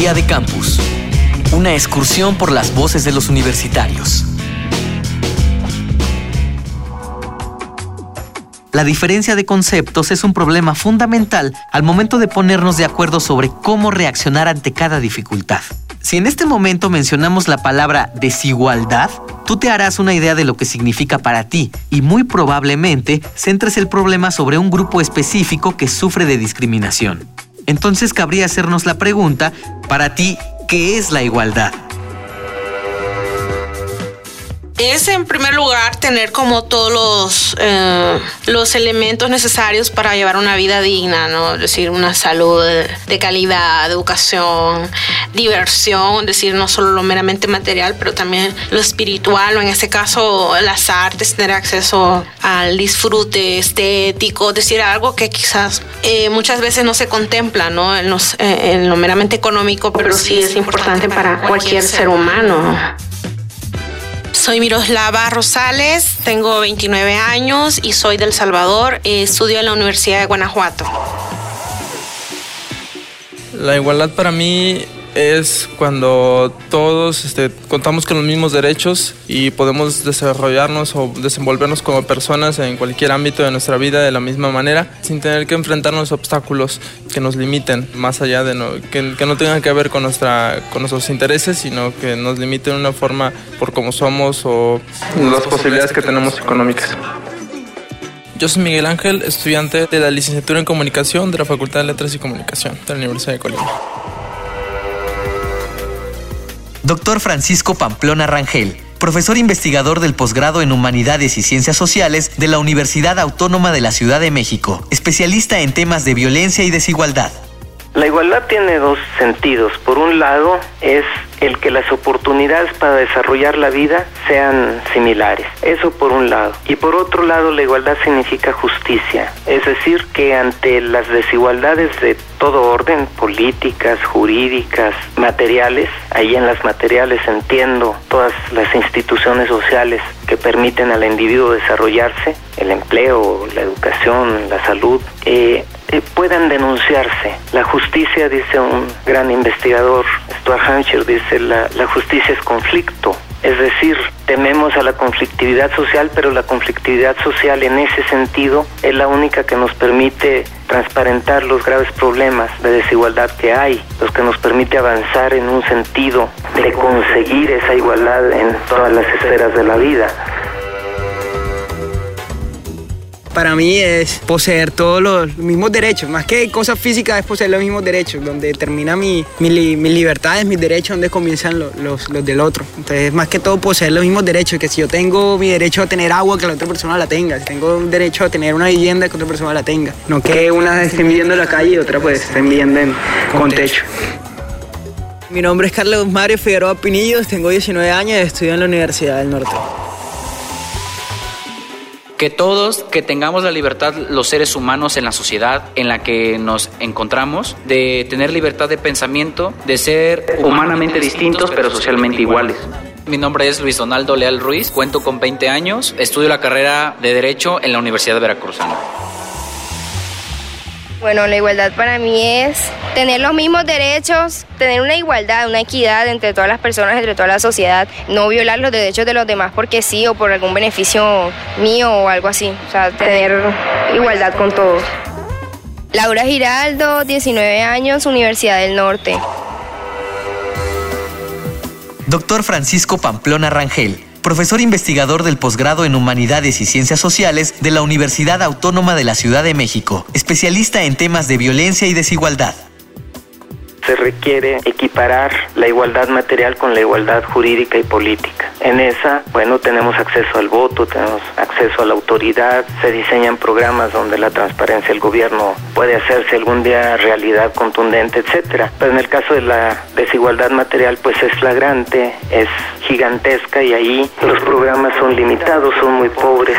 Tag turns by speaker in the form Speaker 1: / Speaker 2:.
Speaker 1: Día de Campus. Una excursión por las voces de los universitarios. La diferencia de conceptos es un problema fundamental al momento de ponernos de acuerdo sobre cómo reaccionar ante cada dificultad. Si en este momento mencionamos la palabra desigualdad, tú te harás una idea de lo que significa para ti y muy probablemente centres el problema sobre un grupo específico que sufre de discriminación. Entonces cabría hacernos la pregunta, para ti, ¿qué es la igualdad?
Speaker 2: Es en primer lugar tener como todos los, eh, los elementos necesarios para llevar una vida digna, ¿no? Es decir, una salud de calidad, educación, diversión, es decir, no solo lo meramente material, pero también lo espiritual, o en este caso las artes, tener acceso al disfrute estético, es decir, algo que quizás eh, muchas veces no se contempla, ¿no? En, eh, en lo meramente económico, pero sí es importante para cualquier ser humano. Soy Miroslava Rosales, tengo 29 años y soy del Salvador. estudio en la Universidad de Guanajuato.
Speaker 3: La igualdad para mí es cuando todos este, contamos con los mismos derechos y podemos desarrollarnos o desenvolvernos como personas en cualquier ámbito de nuestra vida de la misma manera, sin tener que enfrentarnos a obstáculos que nos limiten, más allá de no, que, no tengan que ver con, nuestra, con nuestros intereses, sino que nos limiten de una forma por cómo somos o las posibilidades que tenemos económicas. Yo soy Miguel Ángel, estudiante de la licenciatura en comunicación de la Facultad de Letras y Comunicación de la Universidad de Colima.
Speaker 1: Doctor Francisco Pamplona Rangel, profesor investigador del posgrado en Humanidades y Ciencias Sociales de la Universidad Autónoma de la Ciudad de México, especialista en temas de violencia y desigualdad.
Speaker 4: La igualdad tiene dos sentidos. Por un lado, es el que las oportunidades para desarrollar la vida sean similares. Eso por un lado. Y por otro lado, la igualdad significa justicia. Es decir, que ante las desigualdades de todo orden, políticas, jurídicas, materiales, ahí en las materiales entiendo todas las instituciones sociales que permiten al individuo desarrollarse, el empleo, la educación, la salud, eh, eh, La justicia, dice un gran investigador, Stuart Hampshire, dice la justicia es conflicto. Es decir, tememos a la conflictividad social, pero la conflictividad social en ese sentido es la única que nos permite transparentar los graves problemas de desigualdad que hay, los que nos permite avanzar en un sentido de conseguir esa igualdad en todas las esferas de la vida
Speaker 5: para mí es poseer todos los mismos derechos, más que cosas físicas es poseer los mismos derechos, donde termina mi, mi, mi libertad, mis derechos, donde comienzan los, los, los, del otro. Entonces, más que todo poseer los mismos derechos, que si yo tengo mi derecho a tener agua, que la otra persona la tenga, si tengo un derecho a tener una vivienda, que otra persona la tenga, no que una esté viviendo en la calle y otra pues esté viviendo con techo. Mi nombre es Carlos Mario Figueroa Pinillos, tengo 19 años y estudio en la Universidad del Norte
Speaker 6: que todos, que tengamos la libertad los seres humanos en la sociedad en la que nos encontramos, de tener libertad de pensamiento, de ser humanamente distintos pero socialmente iguales. Mi nombre es Luis Donaldo Leal Ruiz, cuento con 20 años, estudio la carrera de Derecho en la Universidad de Veracruz.
Speaker 7: Bueno, la igualdad para mí es tener los mismos derechos, tener una igualdad, una equidad entre todas las personas, entre toda la sociedad, no violar los derechos de los demás porque sí o por algún beneficio mío o algo así, o sea, tener igualdad con todos. Laura Giraldo, 19 años, Universidad del Norte.
Speaker 1: Doctor Francisco Pamplona Rangel profesor investigador del posgrado en Humanidades y Ciencias Sociales de la Universidad Autónoma de la Ciudad de México, especialista en temas de violencia y desigualdad
Speaker 4: se requiere equiparar la igualdad material con la igualdad jurídica y política. En esa, bueno, tenemos acceso al voto, tenemos acceso a la autoridad, se diseñan programas donde la transparencia del gobierno puede hacerse algún día realidad contundente, etcétera. Pero en el caso de la desigualdad material, pues es flagrante, es gigantesca y ahí los programas son limitados, son muy pobres.